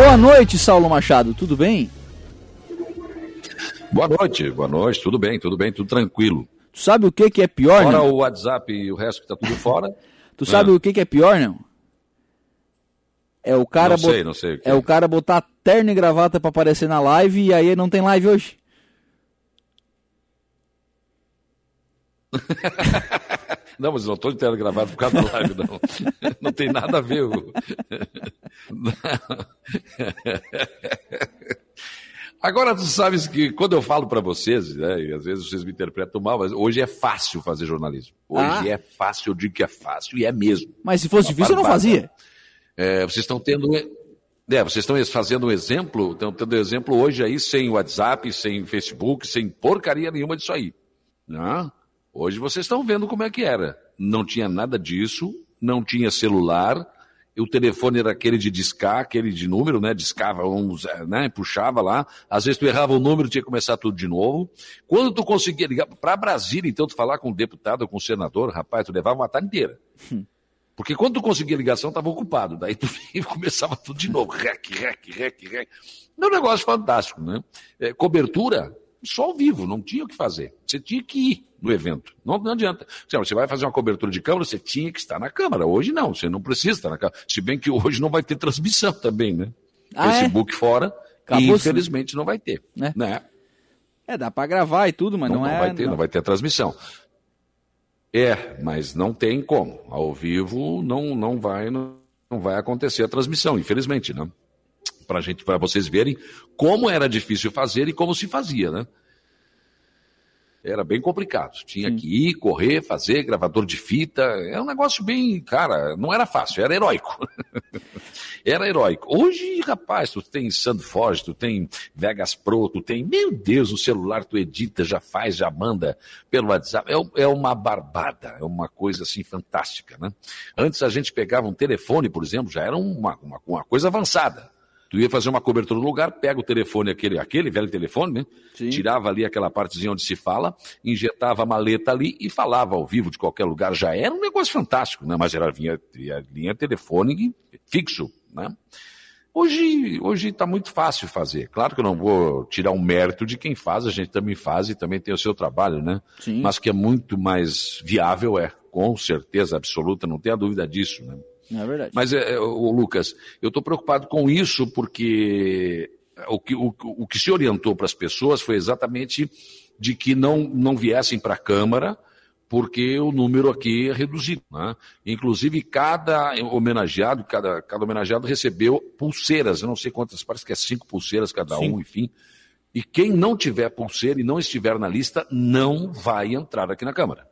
Boa noite, Saulo Machado, tudo bem? Boa noite, boa noite, tudo bem, tudo bem, tudo tranquilo. Tu sabe o que, que é pior, Fora não? o WhatsApp e o resto que tá tudo fora. Tu sabe Ah. o que, que é pior, não? É o cara Não bot- sei, não sei o que É o cara botar terno e gravata pra aparecer na live e aí não tem live hoje. Não, mas eu não estou de terno gravado por causa da live, não. Não tem nada a ver. Agora, tu sabes que quando eu falo para vocês, né, e às vezes vocês me interpretam mal, mas hoje é fácil fazer jornalismo. Hoje Ah. é fácil, eu digo que é fácil, e é mesmo. Mas se fosse Uma difícil eu não fazia. É, vocês estão tendo. É, vocês estão fazendo um exemplo, estão tendo exemplo hoje aí sem WhatsApp, sem Facebook, sem porcaria nenhuma disso aí. Né? Hoje vocês estão vendo como é que era. Não tinha nada disso, não tinha celular, o telefone era aquele de discar, aquele de número, né? Discava uns, eh, né? Puxava lá. Às vezes tu errava o número, tinha que começar tudo de novo. Quando tu conseguia ligar para Brasília, então, tu falar com um deputado ou com um senador, rapaz, tu levava uma tarde inteira. Porque quando tu conseguia ligação, estava ocupado. Daí tu começava tudo de novo. Rec, rec, rec, rec. É um negócio fantástico, né? É, cobertura, só ao vivo, não tinha o que fazer. Você tinha que ir no evento. Não, não adianta. Você vai fazer uma cobertura de câmera, você tinha que estar na câmera. Hoje não, você não precisa estar na câmera. Se bem que hoje não vai ter transmissão também, né? Ah, é? Facebook fora, Acabou, infelizmente não vai ter. Né? né? É, dá pra gravar e tudo, mas Não, não, não é. vai ter, não. vai ter a transmissão. É, mas não tem como. Ao vivo não, não vai não, não vai acontecer a transmissão, infelizmente, né? Para gente, para vocês verem como era difícil fazer e como se fazia, né? Era bem complicado. Tinha que ir, correr, fazer, gravador de fita. É um negócio bem, cara, não era fácil, era heróico. era heróico. Hoje, rapaz, tu tem Sandforge, tu tem Vegas Pro, tu tem, meu Deus, o celular tu edita, já faz, já manda pelo WhatsApp. É, é uma barbada, é uma coisa assim fantástica, né? Antes a gente pegava um telefone, por exemplo, já era uma, uma, uma coisa avançada. Tu ia fazer uma cobertura no lugar, pega o telefone, aquele, aquele velho telefone, né? Sim. Tirava ali aquela partezinha onde se fala, injetava a maleta ali e falava ao vivo de qualquer lugar. Já era um negócio fantástico, né? Mas era linha, linha telefone fixo, né? Hoje hoje está muito fácil fazer. Claro que eu não vou tirar um mérito de quem faz, a gente também faz e também tem o seu trabalho, né? Sim. Mas que é muito mais viável, é, com certeza absoluta, não tenha dúvida disso, né? É verdade. Mas, é, é, ô, Lucas, eu estou preocupado com isso porque o que, o, o que se orientou para as pessoas foi exatamente de que não, não viessem para a Câmara, porque o número aqui é reduzido. Né? Inclusive, cada homenageado, cada, cada homenageado recebeu pulseiras, eu não sei quantas, parece que é cinco pulseiras cada um, Cinco. enfim. E quem não tiver pulseira e não estiver na lista, não vai entrar aqui na Câmara.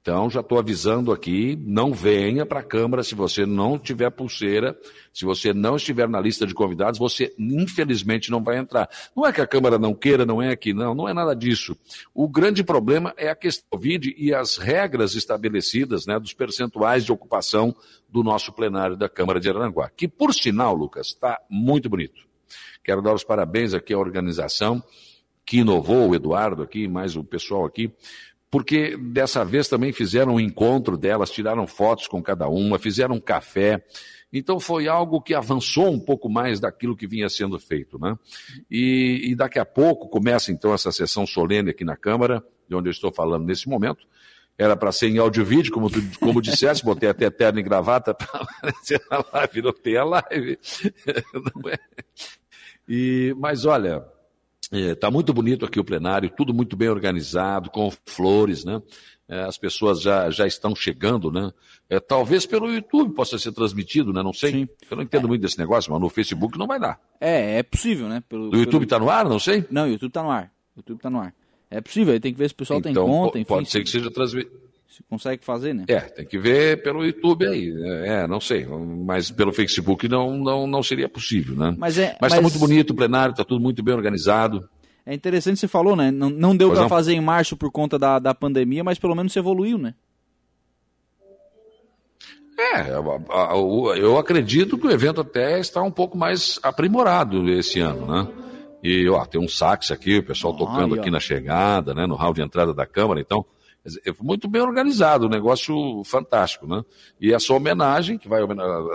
Então, já estou avisando aqui, não venha para a Câmara se você não tiver pulseira, se você não estiver na lista de convidados, você infelizmente não vai entrar. Não é que a Câmara não queira, não é que não, não é nada disso. O grande problema é a questão do Covid e as regras estabelecidas né, dos percentuais de ocupação do nosso plenário da Câmara de Araranguá, que por sinal, Lucas, está muito bonito. Quero dar os parabéns aqui à organização que inovou, o Eduardo aqui, mais o pessoal aqui, porque dessa vez também fizeram um encontro delas, tiraram fotos com cada uma, fizeram um café. Então foi algo que avançou um pouco mais daquilo que vinha sendo feito, né? E, e daqui a pouco começa então essa sessão solene aqui na Câmara, de onde eu estou falando nesse momento. Era para ser em áudio vídeo, como tu como disseste, botei até terno e gravata para aparecer na live, não tem a live. Não é? E, mas olha, Está muito bonito aqui o plenário, tudo muito bem organizado, com flores, né? É, as pessoas já, já estão chegando, né? É, talvez pelo YouTube possa ser transmitido, né? Não sei. Sim. Eu não entendo muito desse negócio, mas no Facebook não vai dar. É, é possível, né? Pelo, O YouTube pelo- está no ar? Não sei. Não, o YouTube tá no ar. O YouTube tá no ar. É possível, aí tem que ver se o pessoal então tem conta, enfim. pode ser se, que seja transmitido. Se consegue fazer, né? É, tem que ver pelo YouTube aí. É, não sei. Mas pelo Facebook não, não, não seria possível, né? Mas é. Mas está muito bonito o plenário, está tudo muito bem organizado. É interessante você falou, né? Não, não deu não. fazer em março por conta da, da pandemia, mas pelo menos evoluiu, né? É, eu acredito que o evento até está um pouco mais aprimorado esse ano, né? E ó, tem um sax aqui, o pessoal tocando aqui na chegada, né? No hall de entrada da Câmara, então É muito bem organizado, um negócio fantástico, né? E essa homenagem, que vai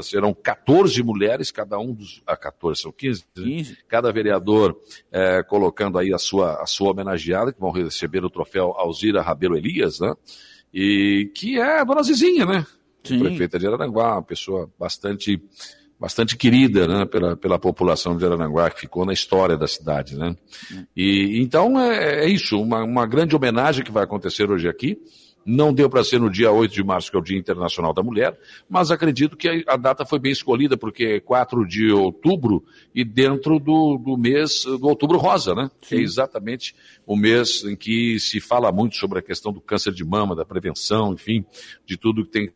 serão 14 mulheres, cada um dos. Ah, 14, são 15, 15. Né? cada vereador é, colocando aí a sua, a sua homenageada, que vão receber o troféu Alzira Rabelo Elias, né? E que é a dona Zizinha, né? Sim. Prefeita de Araranguá, uma pessoa bastante bastante querida né, pela, pela população de Aranaguá, que ficou na história da cidade. Né? E, então é, é isso, uma, uma grande homenagem que vai acontecer hoje aqui. Não deu para ser no dia 8 de março, que é o Dia Internacional da Mulher, mas acredito que a data foi bem escolhida, porque é 4 de outubro e dentro do, do mês do outubro rosa, né? Sim. Que é exatamente o mês em que se fala muito sobre a questão do câncer de mama, da prevenção, enfim, de tudo que tem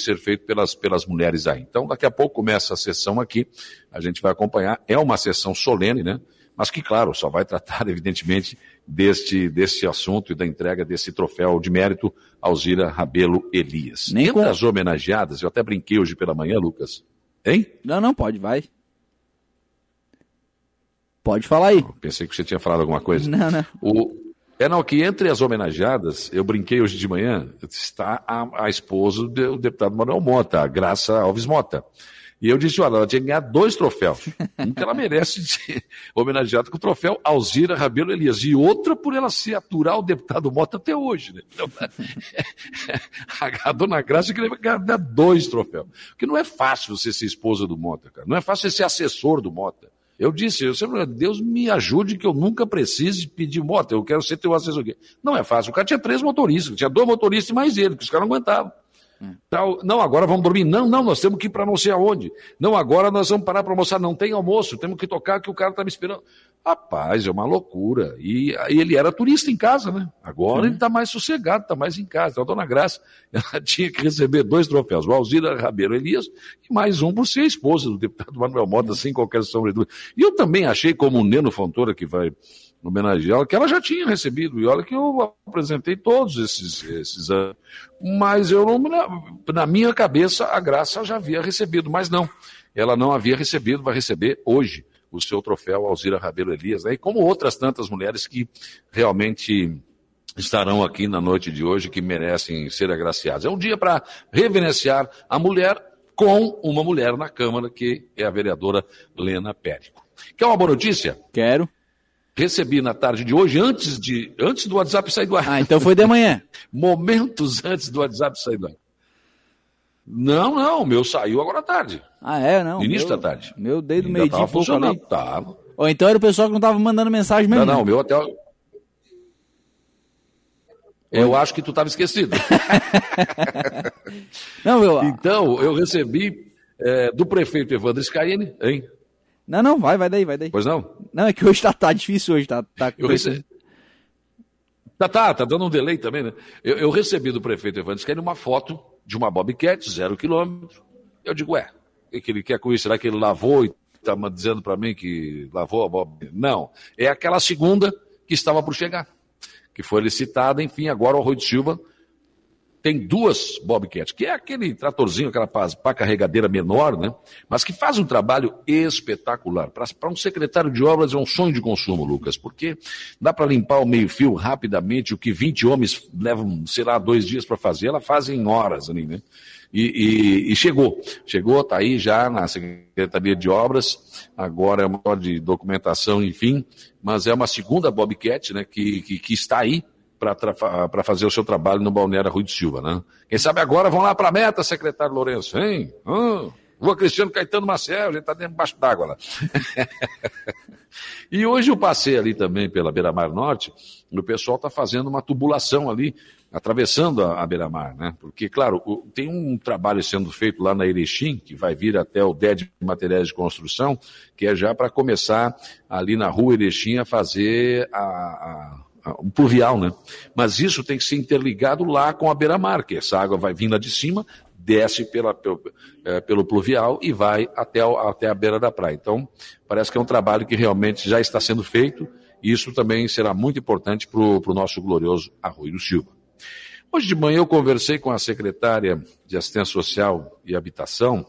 ser feito pelas, pelas mulheres aí. Então, daqui a pouco começa a sessão aqui, a gente vai acompanhar. É uma sessão solene, né? Mas que, claro, só vai tratar, evidentemente, deste, deste assunto e da entrega desse troféu de mérito Alzira Rabelo Elias. Nem Entre com... as homenageadas, eu até brinquei hoje pela manhã, Lucas. Hein? Não, não, pode, vai. Pode falar aí. Eu pensei que você tinha falado alguma coisa. Não, não. O, é, não, que entre as homenageadas, eu brinquei hoje de manhã, está a, a esposa do deputado Manuel Mota, a Graça Alves Mota. E eu disse, olha, ela tinha que ganhar dois troféus. Um que ela merece ser homenageada com o troféu Alzira Rabelo Elias. E outra por ela se aturar o deputado Mota até hoje. Né? Então, a dona Graça queria ganhar dois troféus. Porque não é fácil você ser esposa do Mota, cara. Não é fácil você ser assessor do Mota. Eu disse, eu sempre, Deus me ajude que eu nunca precise pedir moto, eu quero ser teu assessor. Não é fácil. O cara tinha três motoristas, tinha dois motoristas e mais ele, que os caras não aguentavam. Hum. Não, agora vamos dormir. Não, não, nós temos que ir para não sei aonde. Não, agora nós vamos parar para almoçar. Não tem almoço, temos que tocar que o cara está me esperando. Rapaz, é uma loucura. E, ele era turista em casa, né? Agora ele está mais sossegado, está mais em casa. Então a dona Graça, ela tinha que receber dois troféus, o Alzira Rabeiro Elias e mais um por ser esposa do deputado Manuel Mota, sem qualquer sombra de dúvida. E eu também achei, como o Neno Fontoura, que vai homenageá-la, que ela já tinha recebido. E olha que eu apresentei todos esses, esses anos. Mas eu não, na minha cabeça, a Graça já havia recebido, mas não. Ela não havia recebido, vai receber hoje o seu troféu Alzira Rabelo Elias, né? e como outras tantas mulheres que realmente estarão aqui na noite de hoje que merecem ser agraciadas. É um dia para reverenciar a mulher com uma mulher na Câmara, que é a vereadora Lena Périco. Quer uma boa notícia? Quero recebi na tarde de hoje, antes, de, antes do WhatsApp sair do ar. Ah, então foi de manhã. Momentos antes do WhatsApp sair do ar. Não, não, o meu saiu agora à tarde. Ah, é? Não. Início meu, da tarde. Meu dedo meio dia funcionando. Tava. Ou então era o pessoal que não estava mandando mensagem mesmo. Não, não, o meu até. Eu acho que tu estava esquecido. não, meu... Então, eu recebi é, do prefeito Evandro Scaini, hein? Não, não, vai, vai daí, vai daí. Pois não? Não, é que hoje tá, tá difícil hoje, tá. tá eu recebi... Tá, tá, tá dando um delay também, né? Eu, eu recebi do prefeito Evandro Scaini uma foto de uma Bobcat, zero quilômetro. Eu digo, ué, o que ele quer com isso? Será que ele lavou e está dizendo para mim que lavou a Bob? Não, é aquela segunda que estava por chegar, que foi licitada, enfim, agora o Arroio de Silva tem duas Bobcat, que é aquele tratorzinho, aquela pá carregadeira menor, né? Mas que faz um trabalho espetacular. Para um secretário de obras é um sonho de consumo, Lucas, porque dá para limpar o meio-fio rapidamente, o que 20 homens levam, sei lá, dois dias para fazer, ela faz em horas ali, né? E, e, e, chegou, chegou, está aí já na Secretaria de Obras, agora é uma de documentação, enfim, mas é uma segunda Bobcat, né, que, que, que está aí para fazer o seu trabalho no Balneário Rui de Silva, né? Quem sabe agora vão lá para a meta, secretário Lourenço, hein? Hum, Rua Cristiano Caetano Marcel, gente está debaixo d'água lá. e hoje eu passei ali também pela Beira-Mar Norte, e o pessoal está fazendo uma tubulação ali, atravessando a, a Beira-Mar, né? Porque, claro, o, tem um trabalho sendo feito lá na Erechim, que vai vir até o DED de Materiais de Construção, que é já para começar ali na rua Erechim a fazer a, a um pluvial, né? Mas isso tem que ser interligado lá com a beira-mar, que essa água vai vindo de cima, desce pela, pelo, é, pelo pluvial e vai até, até a beira da praia. Então, parece que é um trabalho que realmente já está sendo feito e isso também será muito importante para o nosso glorioso Arroio Silva. Hoje de manhã eu conversei com a secretária de Assistência Social e Habitação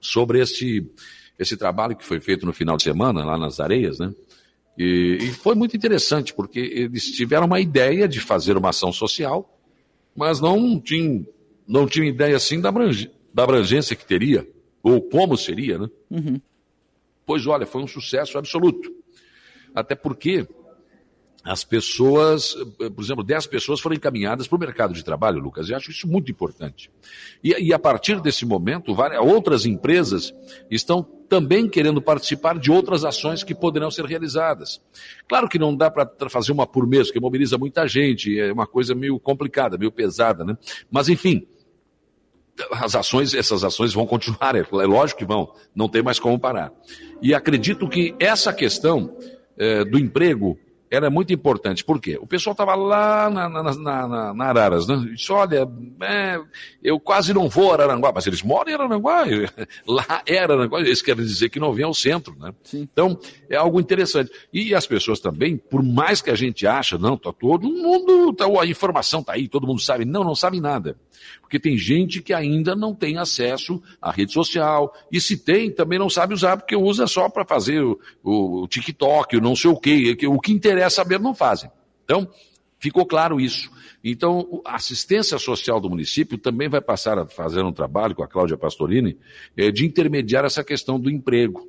sobre esse, esse trabalho que foi feito no final de semana lá nas areias, né? E, e foi muito interessante, porque eles tiveram uma ideia de fazer uma ação social, mas não tinham, não tinham ideia assim da, abrange, da abrangência que teria, ou como seria, né? Uhum. Pois olha, foi um sucesso absoluto. Até porque as pessoas, por exemplo, 10 pessoas foram encaminhadas para o mercado de trabalho, Lucas, e acho isso muito importante. E, e, a partir desse momento, várias, outras empresas estão também querendo participar de outras ações que poderão ser realizadas. Claro que não dá para fazer uma por mês, porque mobiliza muita gente, é uma coisa meio complicada, meio pesada, né? Mas, enfim, as ações, essas ações vão continuar, é lógico que vão, não tem mais como parar. E acredito que essa questão é, do emprego era muito importante. Por quê? O pessoal estava lá na, na, na, na, Araras, né? Disse, olha, é, eu quase não vou a Araranguá, mas eles moram em Araranguá, lá é Araranguá, eles querem dizer que não vem ao centro, né? Sim. Então, é algo interessante. E as pessoas também, por mais que a gente acha, não, tá todo mundo, tá, a informação está aí, todo mundo sabe, não, não sabe nada. Porque tem gente que ainda não tem acesso à rede social. E se tem, também não sabe usar, porque usa só para fazer o, o, TikTok, o não sei o quê. O que interessa saber não fazem. Então, ficou claro isso. Então, a assistência social do município também vai passar a fazer um trabalho com a Cláudia Pastorini é, de intermediar essa questão do emprego.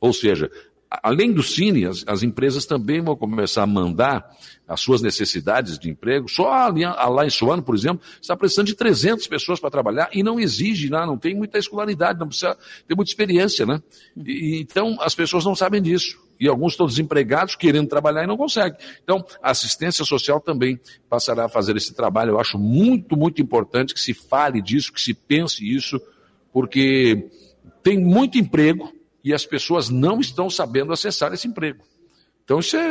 Ou seja, além do Cine, as, as, empresas também vão começar a mandar as suas necessidades de emprego. Só a, a, lá em Suano, por exemplo, está precisando de 300 pessoas para trabalhar e não exige, né? não tem muita escolaridade, não precisa ter muita experiência. Né? E, então, as pessoas não sabem disso. E alguns estão desempregados, querendo trabalhar e não conseguem. Então, a assistência social também passará a fazer esse trabalho. Eu acho muito, muito importante que se fale disso, que se pense isso, porque tem muito emprego, e as pessoas não estão sabendo acessar esse emprego. Então, isso é,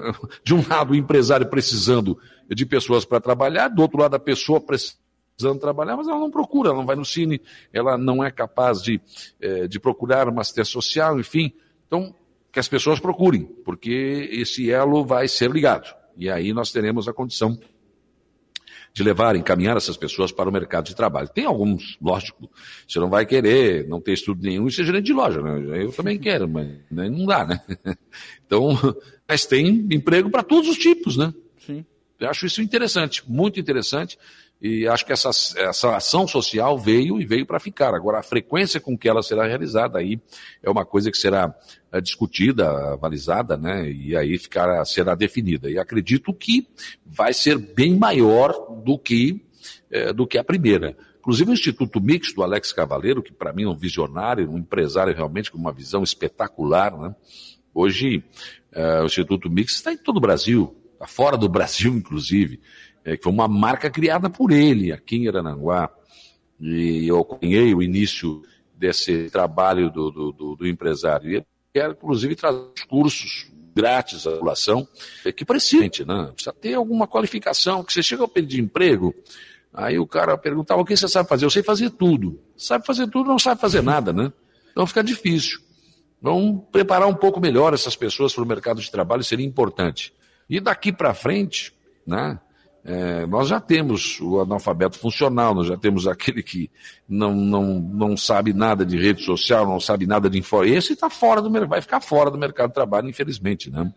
de um lado, o empresário precisando de pessoas para trabalhar, do outro lado, a pessoa precisando trabalhar, mas ela não procura, ela não vai no cine, ela não é capaz de, é, de procurar uma assistência social, enfim. Então, que as pessoas procurem, porque esse elo vai ser ligado. E aí nós teremos a condição de levar, encaminhar essas pessoas para o mercado de trabalho. Tem alguns, lógico, você não vai querer não ter estudo nenhum e ser gerente de loja, né? Eu também quero, mas né? não dá, né? Então, mas tem emprego para todos os tipos, né? Sim. Eu acho isso interessante, muito interessante. E acho que essa, essa ação social veio e veio para ficar. Agora, a frequência com que ela será realizada aí é uma coisa que será é, discutida, avalizada, né? E aí ficará, será definida. E acredito que vai ser bem maior do que, é, do que a primeira. Inclusive o Instituto Mix do Alex Cavaleiro, que para mim é um visionário, um empresário realmente com uma visão espetacular, né? Hoje, é, o Instituto Mix está em todo o Brasil, está fora do Brasil, inclusive é, que foi uma marca criada por ele aqui em Arananguá. E eu acompanhei o início desse trabalho do, do, do, do empresário. E ele quer, inclusive, trazer cursos grátis à população, é, que precisa, né? Precisa ter alguma qualificação, que você chega ao pedir emprego, aí o cara perguntava o que você sabe fazer? Eu sei fazer tudo. Sabe fazer tudo, não sabe fazer nada, né? Então fica difícil. Vamos preparar um pouco melhor essas pessoas para o mercado de trabalho, seria importante. E daqui para frente, né? É, nós já temos o analfabeto funcional, nós já temos aquele que não, não, não sabe nada de rede social, não sabe nada de info. Esse está fora do vai ficar fora do mercado de trabalho, infelizmente, né?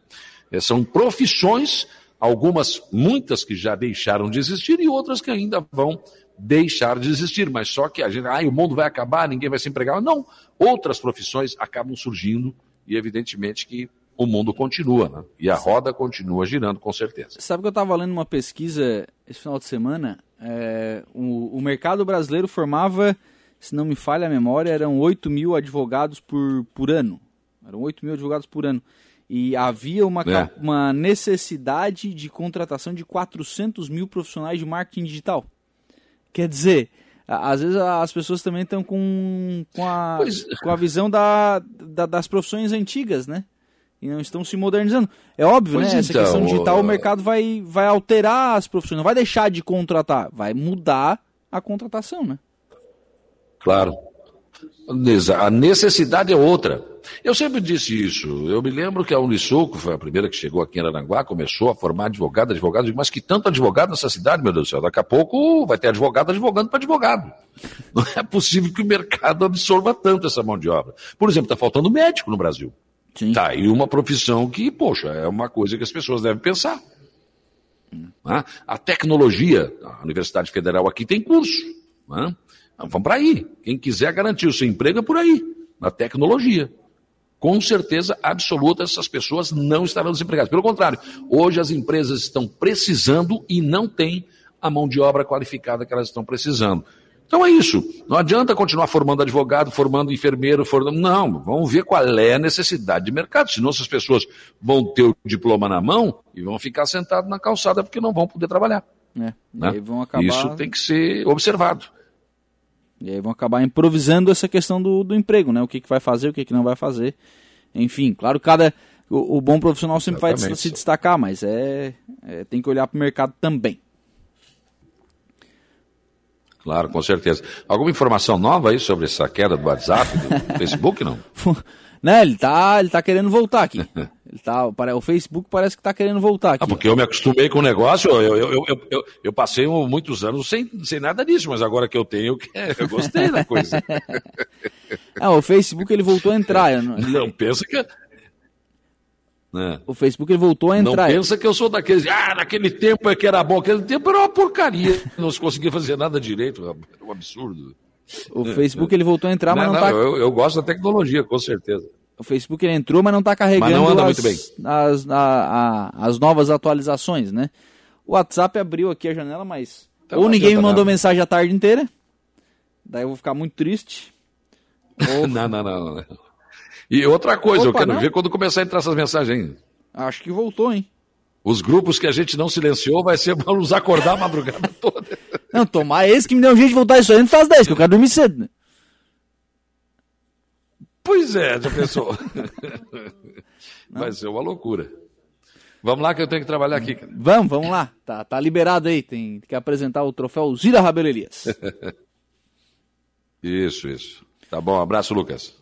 É, são profissões, algumas, muitas que já deixaram de existir e outras que ainda vão deixar de existir. Mas só que a gente, ah, o mundo vai acabar, ninguém vai se empregar. Não, outras profissões acabam surgindo e evidentemente que o mundo continua, né? E a roda continua girando, com certeza. Sabe que eu estava lendo uma pesquisa esse final de semana? É, o, o, mercado brasileiro formava, se não me falha a memória, eram 8 mil advogados por, por ano. Eram 8 mil advogados por ano. E havia uma, é. uma necessidade de contratação de 400 mil profissionais de marketing digital. Quer dizer, às vezes as pessoas também estão com, com, a, pois... com a visão da, da, das profissões antigas, né? E não estão se modernizando. É óbvio, pois né? Então, Essa questão digital, o mercado vai, vai alterar as profissões, não vai deixar de contratar, vai mudar a contratação, né? Claro. A necessidade é outra. Eu sempre disse isso. Eu me lembro que a que foi a primeira que chegou aqui em Aranguá, começou a formar advogado, advogado. Mas que tanto advogado nessa cidade, meu Deus do céu. Daqui a pouco vai ter advogado advogando para advogado. Não é possível que o mercado absorva tanto essa mão de obra. Por exemplo, está faltando médico no Brasil. Sim. Tá aí uma profissão que, poxa, é uma coisa que as pessoas devem pensar. Hum. A tecnologia, a Universidade Federal aqui tem curso. Né? Vamos para aí. Quem quiser garantir o seu emprego é por aí, na tecnologia. Com certeza absoluta, essas pessoas não estarão desempregadas. Pelo contrário, hoje as empresas estão precisando e não têm a mão de obra qualificada que elas estão precisando. Então é isso. Não adianta continuar formando advogado, formando enfermeiro, formando. Não, vamos ver qual é a necessidade de mercado. Senão essas pessoas vão ter o diploma na mão e vão ficar sentados na calçada porque não vão poder trabalhar. É, né? acabar... Isso tem que ser observado. E aí vão acabar improvisando essa questão do, do emprego, né? O que, que vai fazer, o que, que não vai fazer. Enfim, claro, cada. O, o bom profissional sempre Exatamente. vai se destacar, mas é, é tem que olhar para o mercado também. Claro, com certeza. Alguma informação nova aí sobre essa queda do WhatsApp, do Facebook, não? Não, ele tá, ele tá querendo voltar aqui. Ele tá, o Facebook parece que está querendo voltar aqui. Ah, porque eu me acostumei com o negócio, eu, eu, eu, eu, eu passei muitos anos sem, sem nada disso, mas agora que eu tenho, eu gostei da coisa. Não, o Facebook ele voltou a entrar. Não, não pensa que. Né? O Facebook ele voltou a entrar. Não pensa que eu sou daqueles. Ah, naquele tempo é que era bom. Aquele tempo era uma porcaria. Não se conseguia fazer nada direito. Era um absurdo. O Facebook ele voltou a entrar, não, mas não, não tá. Eu, eu gosto da tecnologia, com certeza. O Facebook ele entrou, mas não está carregando mas não anda as, muito bem. As, a, a, as novas atualizações, né? O WhatsApp abriu aqui a janela, mas então, ou ninguém me mandou nada. mensagem a tarde inteira, daí eu vou ficar muito triste. Ou... não, não, não, E outra coisa, Opa, eu quero não? ver quando começar a entrar essas mensagens. Acho que voltou, hein? Os grupos que a gente não silenciou vai ser para nos acordar a madrugada toda. Não, tomar esse que me deu um jeito de voltar isso aí não faz 10, que eu quero dormir cedo, né? Pois é, já pensou? Vai ser uma loucura. Vamos lá que eu tenho que trabalhar aqui. Cara. Vamos, vamos lá. Tá, tá liberado aí. Tem que apresentar o troféu Zira Rabelo Elias. isso, isso. Tá bom, abraço, Lucas.